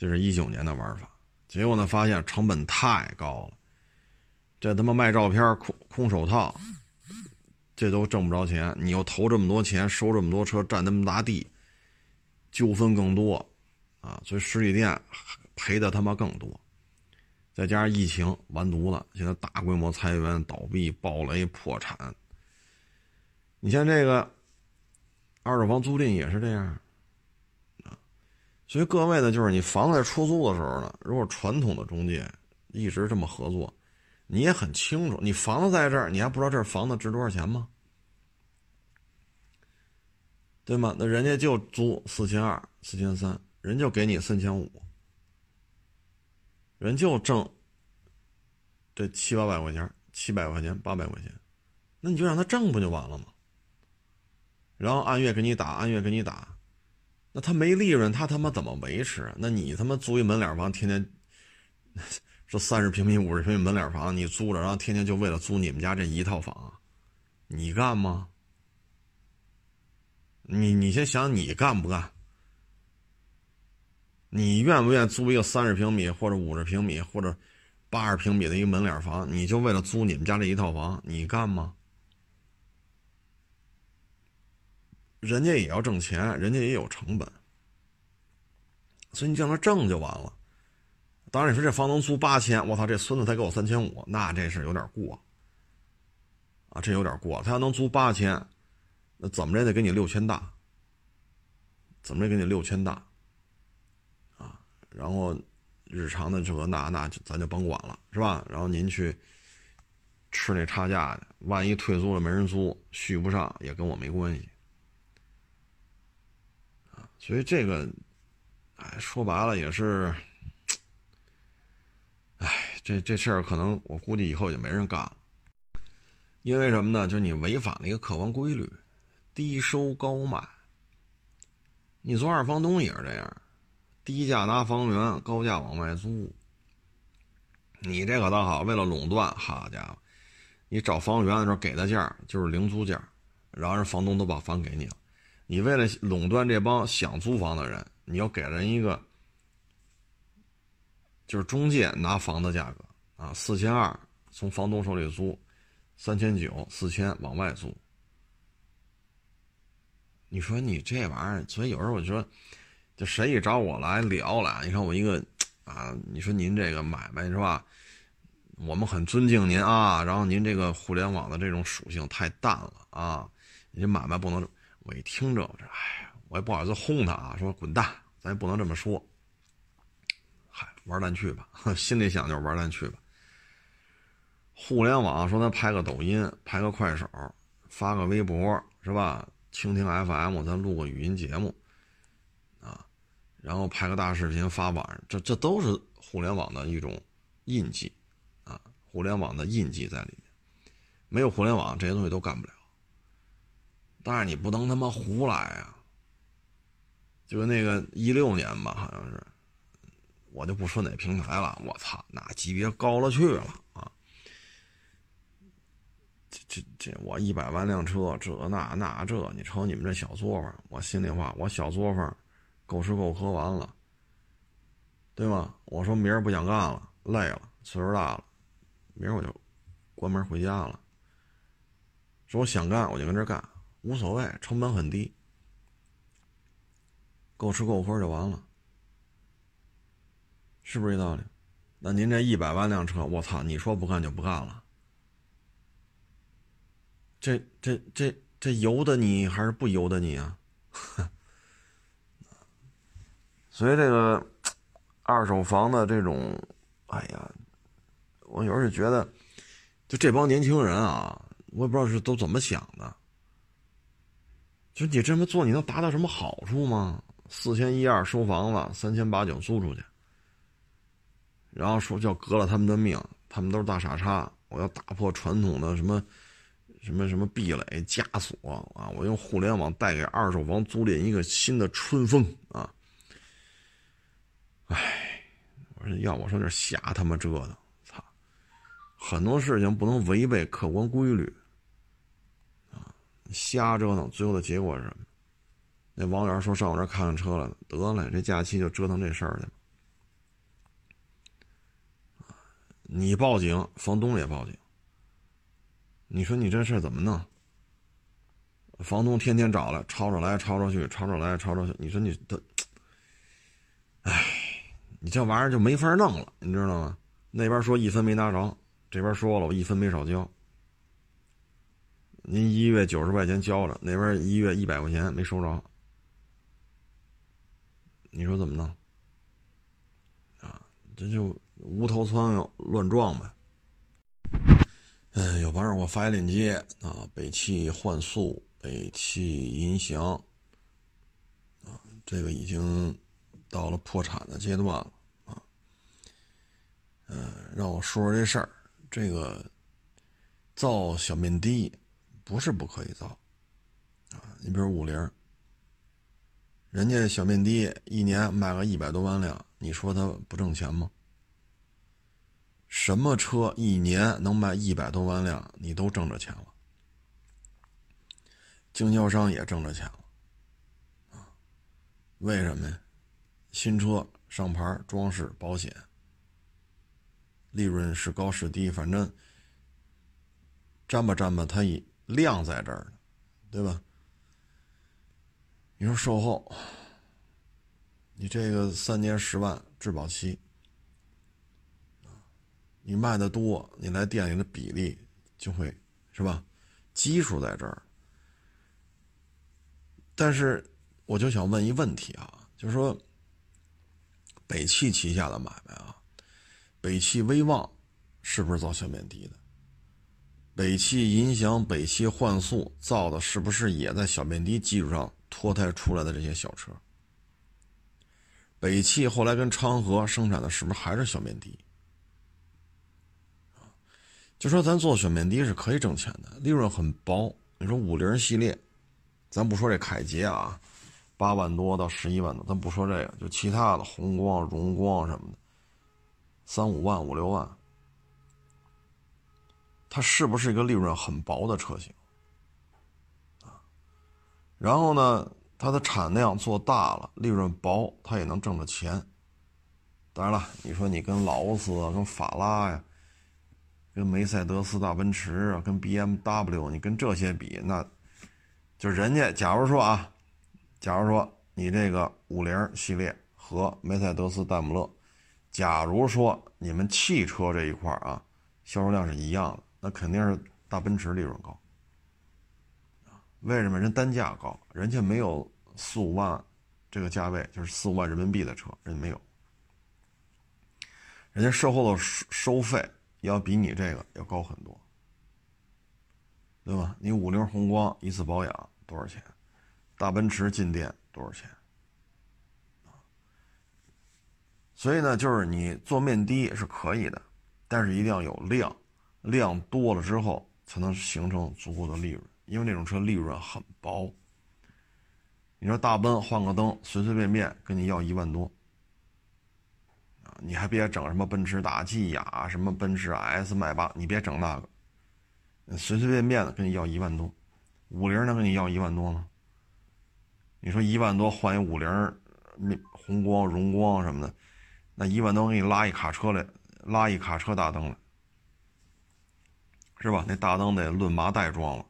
这是一九年的玩法。结果呢，发现成本太高了，这他妈卖照片空空手套，这都挣不着钱。你又投这么多钱，收这么多车，占那么大地，纠纷更多。啊，所以实体店赔的他妈更多，再加上疫情完犊子，现在大规模裁员、倒闭、暴雷、破产，你像这个二手房租赁也是这样。所以各位呢，就是你房子在出租的时候呢，如果传统的中介一直这么合作，你也很清楚，你房子在这儿，你还不知道这房子值多少钱吗？对吗？那人家就租四千二、四千三，人就给你三千五，人就挣这七八百块钱、七百块钱、八百块钱，那你就让他挣不就完了吗？然后按月给你打，按月给你打，那他没利润，他他妈怎么维持？那你他妈租一门脸房，天天 这三十平米、五十平米门脸房，你租着，然后天天就为了租你们家这一套房，你干吗？你你先想你干不干？你愿不愿意租一个三十平米或者五十平米或者八十平米的一个门脸房？你就为了租你们家这一套房，你干吗？人家也要挣钱，人家也有成本，所以你叫他挣就完了。当然，你说这房东租八千，我操，这孙子才给我三千五，那这是有点过啊，这有点过。他要能租八千。那怎么着也得给你六千大，怎么着给你六千大，啊，然后日常的这个那那咱就甭管了，是吧？然后您去吃那差价去，万一退租了没人租，续不上也跟我没关系，所以这个，哎，说白了也是，哎，这这事儿可能我估计以后也没人干了，因为什么呢？就是你违反了一个客观规律。低收高卖，你做二房东也是这样，低价拿房源，高价往外租。你这可倒好，为了垄断，好家伙，你找房源的时候给的价就是零租价，然后人房东都把房给你了。你为了垄断这帮想租房的人，你要给人一个就是中介拿房的价格啊，四千二从房东手里租，三千九四千往外租。你说你这玩意儿，所以有时候我就说，就谁一找我来聊了，你看我一个啊，你说您这个买卖是吧？我们很尊敬您啊，然后您这个互联网的这种属性太淡了啊，你买卖不能。我一听这，我这哎呀，我也不好意思轰他啊，说滚蛋，咱也不能这么说。嗨，玩蛋去吧，心里想就是玩蛋去吧。互联网说他拍个抖音，拍个快手，发个微博，是吧？蜻蜓 FM，咱录个语音节目，啊，然后拍个大视频发网上，这这都是互联网的一种印记，啊，互联网的印记在里面。没有互联网，这些东西都干不了。但是你不能他妈胡来啊！就是那个一六年吧，好像是，我就不说哪平台了，我操，那级别高了去了啊！这这这，我一百万辆车，这那那这，你瞅你们这小作坊，我心里话，我小作坊，够吃够喝完了，对吗？我说明儿不想干了，累了，岁数大了，明儿我就关门回家了。说我想干，我就跟这干，无所谓，成本很低，够吃够喝就完了，是不是这道理？那您这一百万辆车，我操，你说不干就不干了？这这这这由得你还是不由得你啊？所以这个二手房的这种，哎呀，我有时候觉得，就这帮年轻人啊，我也不知道是都怎么想的。就你这么做，你能达到什么好处吗？四千一二收房子，三千八九租出去，然后说叫革了他们的命，他们都是大傻叉，我要打破传统的什么。什么什么壁垒枷锁啊！我用互联网带给二手房租赁一个新的春风啊！哎，我说要我说这瞎他妈折腾，操！很多事情不能违背客观规律！瞎折腾，最后的结果是什么？那王源说上我这看看车了，得了，这假期就折腾这事儿去了。你报警，房东也报警。你说你这事儿怎么弄？房东天天找来，吵吵来，吵吵去，吵吵来，吵吵去。你说你他，哎，你这玩意儿就没法弄了，你知道吗？那边说一分没拿着，这边说了我一分没少交。您一月九十块钱交了，那边一月一百块钱没收着，你说怎么弄？啊，这就无头苍蝇乱撞呗。嗯，有朋友给我发一链接啊，北汽幻速、北汽银翔，啊，这个已经到了破产的阶段了啊。嗯，让我说说这事儿，这个造小面的。不是不可以造，啊，你比如五菱，人家小面的一年卖个一百多万辆，你说他不挣钱吗？什么车一年能卖一百多万辆，你都挣着钱了，经销商也挣着钱了，啊，为什么呀？新车上牌、装饰、保险，利润是高是低，反正沾吧沾吧，他也。量在这儿呢，对吧？你说售后，你这个三年十万质保期，你卖的多，你来店里的比例就会是吧？基数在这儿。但是我就想问一问题啊，就是说，北汽旗下的买卖啊，北汽威旺是不是造小面的的？北汽银翔、北汽幻速造的是不是也在小面的基础上脱胎出来的这些小车？北汽后来跟昌河生产的是不是还是小面的？就说咱做小面的是可以挣钱的，利润很薄。你说五菱系列，咱不说这凯捷啊，八万多到十一万多，咱不说这个，就其他的宏光、荣光什么的，三五万、五六万。它是不是一个利润很薄的车型啊？然后呢，它的产量做大了，利润薄，它也能挣着钱。当然了，你说你跟劳斯啊、跟法拉呀、跟梅赛德斯大奔驰啊、跟 BMW，你跟这些比，那就人家假如说啊，假如说你这个五菱系列和梅赛德斯戴姆勒，假如说你们汽车这一块啊，销售量是一样的。那肯定是大奔驰利润高，为什么？人单价高，人家没有四五万这个价位，就是四五万人民币的车，人家没有，人家售后的收收费要比你这个要高很多，对吧？你五菱宏光一次保养多少钱？大奔驰进店多少钱？所以呢，就是你做面的是可以的，但是一定要有量。量多了之后，才能形成足够的利润，因为那种车利润很薄。你说大奔换个灯，随随便便跟你要一万多，啊，你还别整什么奔驰大 G 呀，什么奔驰 S 迈巴，你别整那个，随随便便的跟你要一万多，五菱能跟你要一万多吗？你说一万多换一五菱，那红光、荣光什么的，那一万多给你拉一卡车来，拉一卡车大灯来。是吧？那大灯得论麻袋装了，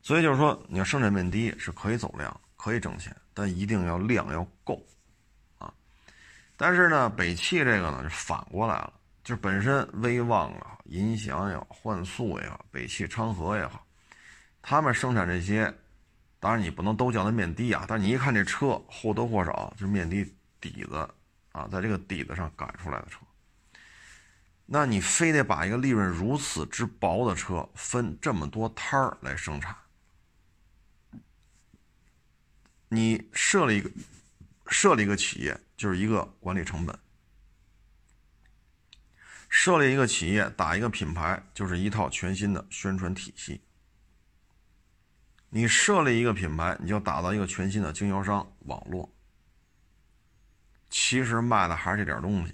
所以就是说，你要生产面的是可以走量，可以挣钱，但一定要量要够，啊。但是呢，北汽这个呢就反过来了，就是本身威旺啊，银翔也好，幻速也好，北汽昌河也好，他们生产这些，当然你不能都叫它面的啊，但你一看这车或多或少就是面的底子啊，在这个底子上赶出来的车。那你非得把一个利润如此之薄的车分这么多摊儿来生产？你设了一个设立一个企业就是一个管理成本，设立一个企业打一个品牌就是一套全新的宣传体系。你设立一个品牌，你就打造一个全新的经销商网络。其实卖的还是这点东西。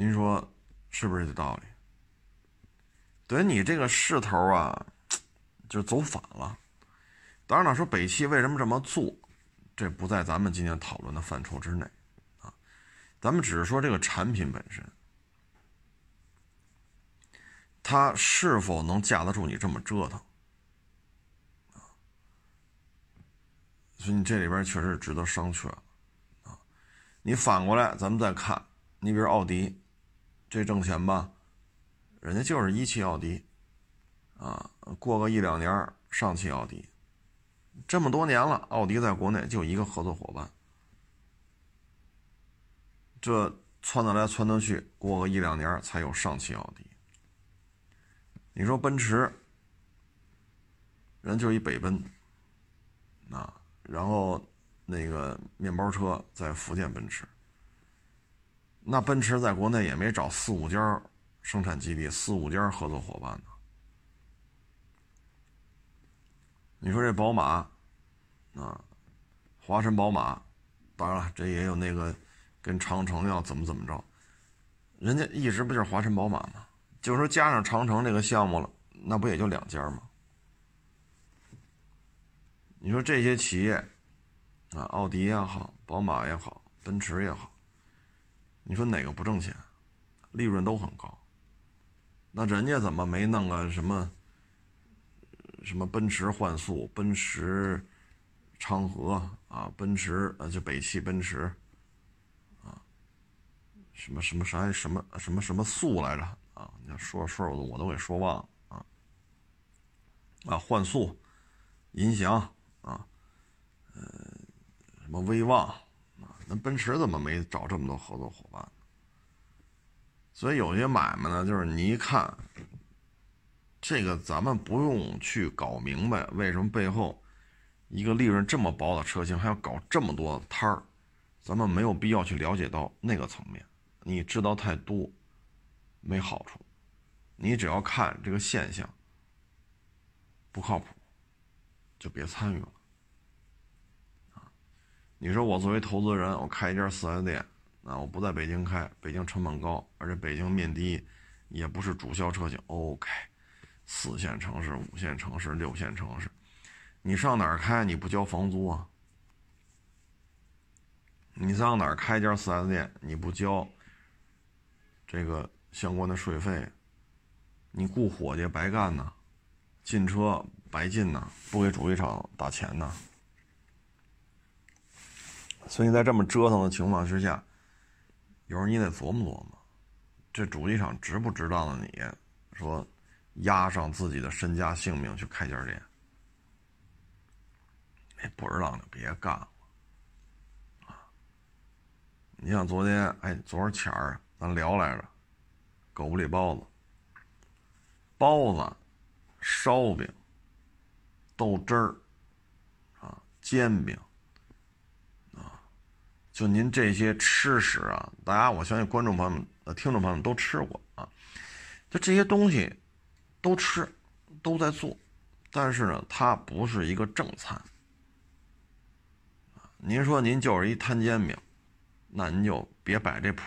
您说是不是这道理？等于你这个势头啊，就走反了。当然了，说北汽为什么这么做，这不在咱们今天讨论的范畴之内啊。咱们只是说这个产品本身，它是否能架得住你这么折腾？所以你这里边确实值得商榷啊。你反过来，咱们再看，你比如奥迪。这挣钱吧，人家就是一汽奥迪，啊，过个一两年上汽奥迪，这么多年了，奥迪在国内就一个合作伙伴，这窜得来窜得去，过个一两年才有上汽奥迪。你说奔驰，人就一北奔，啊，然后那个面包车在福建奔驰，那奔驰在国内也没找四五家生产基地、四五家合作伙伴呢。你说这宝马，啊，华晨宝马，当然了，这也有那个跟长城要怎么怎么着，人家一直不就是华晨宝马吗？就说加上长城这个项目了，那不也就两家吗？你说这些企业，啊，奥迪也好，宝马也好，奔驰也好，你说哪个不挣钱？利润都很高。那人家怎么没弄个什么？什么奔驰幻速、奔驰昌河啊，奔驰呃就北汽奔驰啊，什么什么啥什么什么什么速来着啊？你要说说我都我都给说忘了啊啊幻速、银翔啊，呃什么威望？那奔驰怎么没找这么多合作伙伴？所以有些买卖呢，就是你一看。这个咱们不用去搞明白，为什么背后一个利润这么薄的车型还要搞这么多摊儿？咱们没有必要去了解到那个层面，你知道太多没好处。你只要看这个现象不靠谱，就别参与了。你说我作为投资人，我开一家四 S 店，啊，我不在北京开，北京成本高，而且北京面低，也不是主销车型，OK。四线城市、五线城市、六线城市，你上哪儿开？你不交房租啊？你上哪儿开家四 S 店？你不交这个相关的税费？你雇伙计白干呢？进车白进呢？不给主机厂打钱呢？所以在这么折腾的情况之下，有时候你得琢磨琢磨，这主机厂值不值当的？你说？押上自己的身家性命去开家店，那不值当就别干了啊！你像昨天，哎，昨儿前儿咱聊来着，狗不理包子、包子、烧饼、豆汁儿啊、煎饼，就您这些吃食啊，大家我相信观众朋友们、听众朋友们都吃过啊，就这些东西。都吃，都在做，但是呢，它不是一个正餐。您说您就是一摊煎饼，那您就别摆这谱。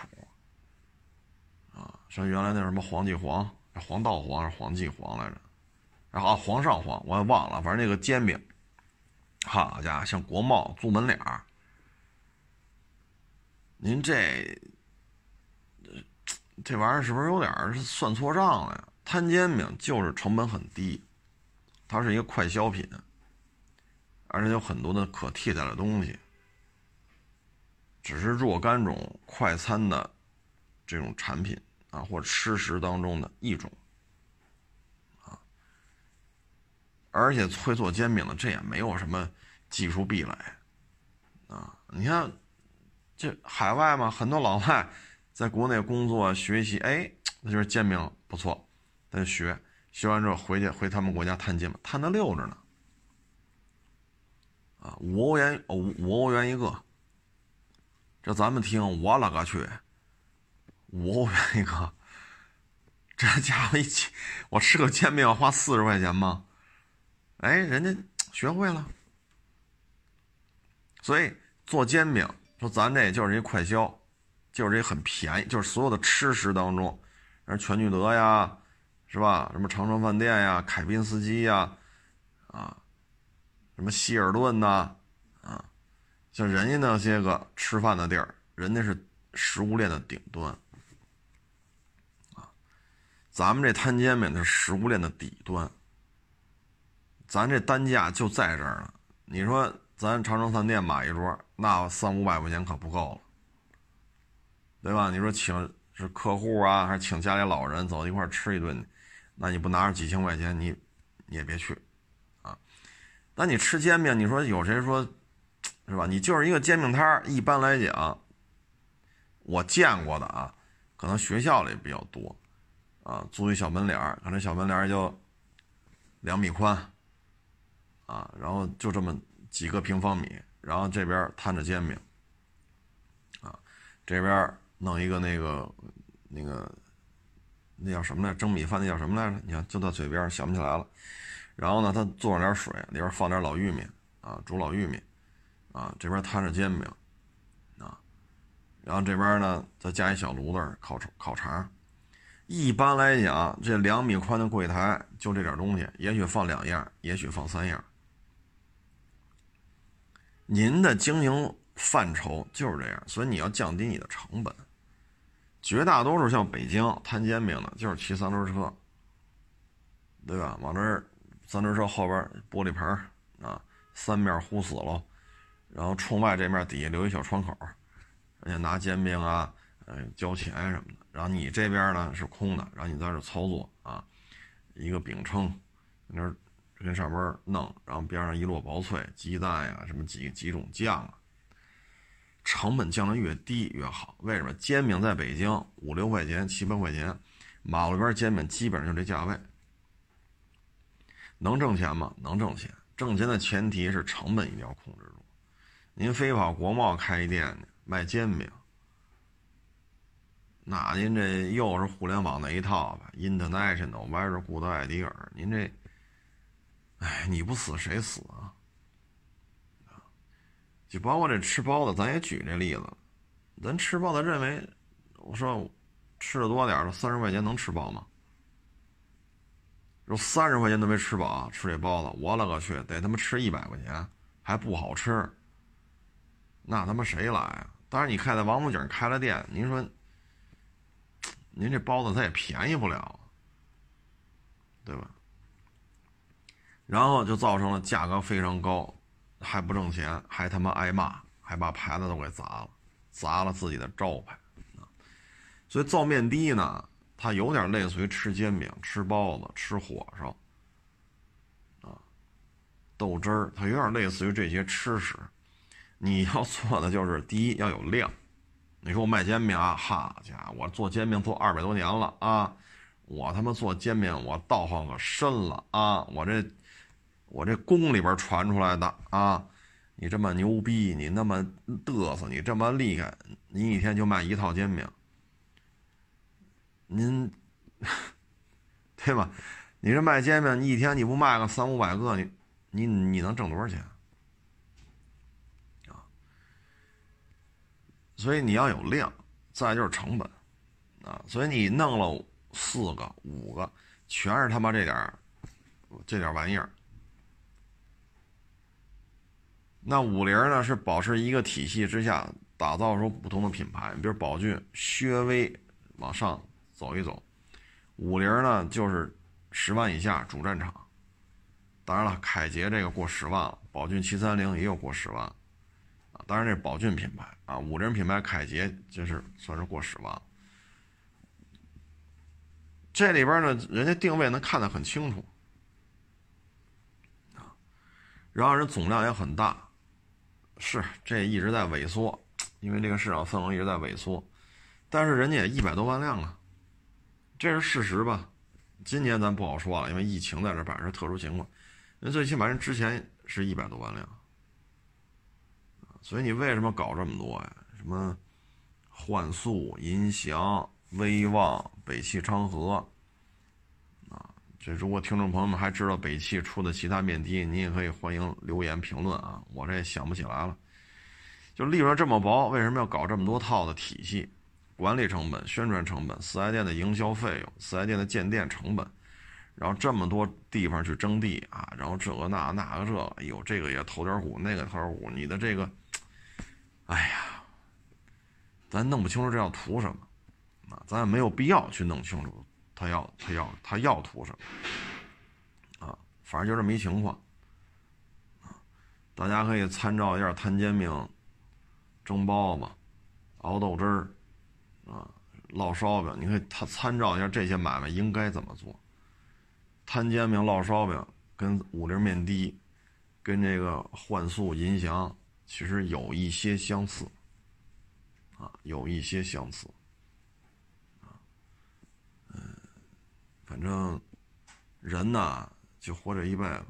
啊，像原来那什么黄记黄、黄道黄还是黄记黄来着？然后啊皇上黄我也忘了，反正那个煎饼，好家伙，像国贸租门脸儿。您这这玩意儿是不是有点算错账了呀？摊煎饼就是成本很低，它是一个快消品，而且有很多的可替代的东西，只是若干种快餐的这种产品啊，或者吃食当中的一种啊。而且会做煎饼的，这也没有什么技术壁垒啊。你看，这海外嘛，很多老外在国内工作学习，哎，那就是煎饼不错。再学学完之后回去回他们国家探煎饼，探的溜着呢。啊，五欧元五五欧元一个。这咱们听我勒个去，五欧元一个，这家伙一，我吃个煎饼要花四十块钱吗？哎，人家学会了。所以做煎饼，说咱这就是一快消，就是一很便宜，就是所有的吃食当中，而全聚德呀。是吧？什么长城饭店呀、凯宾斯基呀，啊，什么希尔顿呐，啊，像人家那些个吃饭的地儿，人家是食物链的顶端，啊，咱们这摊煎饼是食物链的底端，咱这单价就在这儿呢。你说咱长城饭店买一桌，那三五百块钱可不够了，对吧？你说请是客户啊，还是请家里老人走一块吃一顿？那你不拿着几千块钱，你你也别去，啊。那你吃煎饼，你说有谁说，是吧？你就是一个煎饼摊，一般来讲，我见过的啊，可能学校里比较多，啊，租一小门脸儿，可能小门脸儿就两米宽，啊，然后就这么几个平方米，然后这边摊着煎饼，啊，这边弄一个那个那个那叫什么来蒸米饭那叫什么来着？你看就到嘴边想不起来了。然后呢，他做上点水，里边放点老玉米啊，煮老玉米，啊，这边摊着煎饼，啊，然后这边呢再加一小炉子烤烤肠。一般来讲，这两米宽的柜台就这点东西，也许放两样，也许放三样。您的经营范畴就是这样，所以你要降低你的成本。绝大多数像北京摊煎饼的，就是骑三轮车，对吧？往这儿。三轮车后边玻璃盆啊，三面糊死了，然后冲外这面底下留一小窗口，人家拿煎饼啊，嗯，交钱什么的。然后你这边呢是空的，然后你在这操作啊，一个饼铛，那跟上边弄，然后边上一摞薄脆，鸡蛋呀，什么几几种酱啊，成本降得越低越好。为什么？煎饼在北京五六块钱、七八块钱，马路边煎饼基本上就这价位。能挣钱吗？能挣钱。挣钱的前提是成本一定要控制住。您非跑国贸开一店卖煎饼，那您这又是互联网那一套吧？International、Very Good Idea，您这，哎，你不死谁死啊？就包括这吃包子，咱也举这例子。咱吃包子认为，我说吃的多点的，三十块钱能吃饱吗？说三十块钱都没吃饱，吃这包子，我勒个去，得他妈吃一百块钱，还不好吃，那他妈谁来啊？当然，你看在王府井开了店，您说，您这包子它也便宜不了，对吧？然后就造成了价格非常高，还不挣钱，还他妈挨骂，还把牌子都给砸了，砸了自己的招牌！所以造面低呢。它有点类似于吃煎饼、吃包子、吃火烧，啊，豆汁儿，它有点类似于这些吃食。你要做的就是第一要有量。你说我卖煎饼啊，好家伙，我做煎饼做二百多年了啊，我他妈做煎饼我道行可深了啊，我这我这宫里边传出来的啊，你这么牛逼，你那么嘚瑟，你这么厉害，你一天就卖一套煎饼。您，对吧？你这卖煎饼，你一天你不卖个三五百个，你你你能挣多少钱啊？所以你要有量，再就是成本啊。所以你弄了四个、五个，全是他妈这点这点玩意儿。那五菱呢，是保持一个体系之下，打造出不同的品牌，比如宝骏、薛威往上。走一走，五菱呢就是十万以下主战场。当然了，凯捷这个过十万了，宝骏七三零也有过十万，啊，当然这是宝骏品牌啊，五菱品牌凯捷就是算是过十万。这里边呢，人家定位能看得很清楚，啊，然后人总量也很大，是这一直在萎缩，因为这个市场份额一直在萎缩，但是人家也一百多万辆啊。这是事实吧？今年咱不好说了，因为疫情在这摆着特殊情况。那最起码人之前是一百多万辆，所以你为什么搞这么多呀？什么幻速、银翔、威旺、北汽昌河？这如果听众朋友们还知道北汽出的其他面的，你也可以欢迎留言评论啊。我这也想不起来了。就利润这么薄，为什么要搞这么多套的体系？管理成本、宣传成本、四 S 店的营销费用、四 S 店的建店成本，然后这么多地方去征地啊，然后这个那那个这，个，哎呦，这个也投点股，那个投点股，你的这个，哎呀，咱弄不清楚这要图什么，啊，咱也没有必要去弄清楚他要他要他要图什么，啊，反正就这么一情况，啊，大家可以参照一下摊煎饼、蒸包子、熬豆汁儿。啊，烙烧饼，你可以他参照一下这些买卖应该怎么做。摊煎饼、烙烧饼，跟五菱面的，跟这个幻速、银翔其实有一些相似，啊，有一些相似，啊，嗯，反正人呐，就活这一辈子，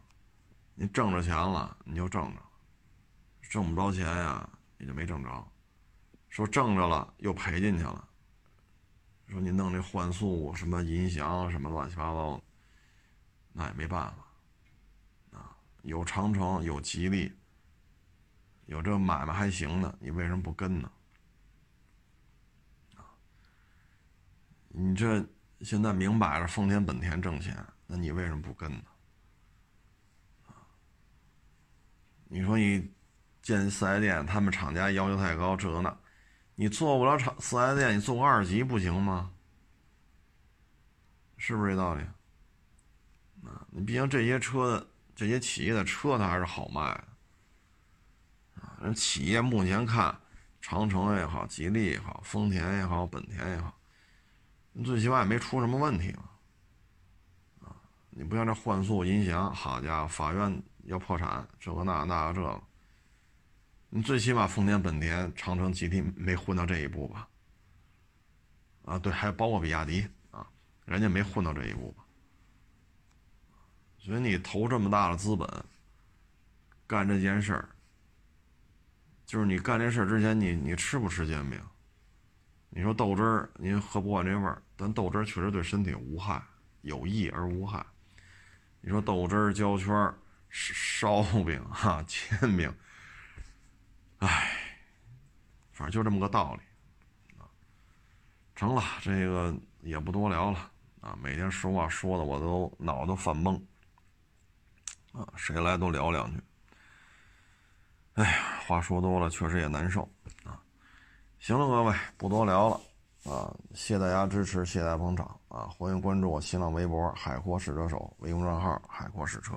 你挣着钱了，你就挣着；挣不着钱呀，你就没挣着。说挣着了，又赔进去了。说你弄这幻速什么银翔什么乱七八糟，那也没办法啊。有长城有吉利，有这买卖还行的，你为什么不跟呢？你这现在明摆着丰田本田挣钱，那你为什么不跟呢？你说你建四 S 店，他们厂家要求太高，这那。你做不了厂四 S 店，你做个二级不行吗？是不是这道理？啊，你毕竟这些车的这些企业的车，它还是好卖的啊。人企业目前看，长城也好，吉利也好，丰田也好，本田也好，你最起码也没出什么问题嘛。啊，你不像这幻速、音响，好家伙，法院要破产，这个那那个这个。你最起码丰田、本田、长城、吉利没混到这一步吧？啊，对，还包括比亚迪啊，人家没混到这一步吧？所以你投这么大的资本干这件事儿，就是你干这事儿之前，你你吃不吃煎饼？你说豆汁儿您喝不惯这味儿，但豆汁儿确实对身体无害，有益而无害。你说豆汁儿、焦圈儿、烧饼、哈煎饼。唉，反正就这么个道理，啊，成了，这个也不多聊了啊。每天说话说的我都脑子犯懵，啊，谁来都聊两句。哎呀，话说多了确实也难受。行了，各位不多聊了啊，谢大家支持，谢大家捧场啊，欢迎关注我新浪微博“海阔试车手”微信账号“海阔试车”。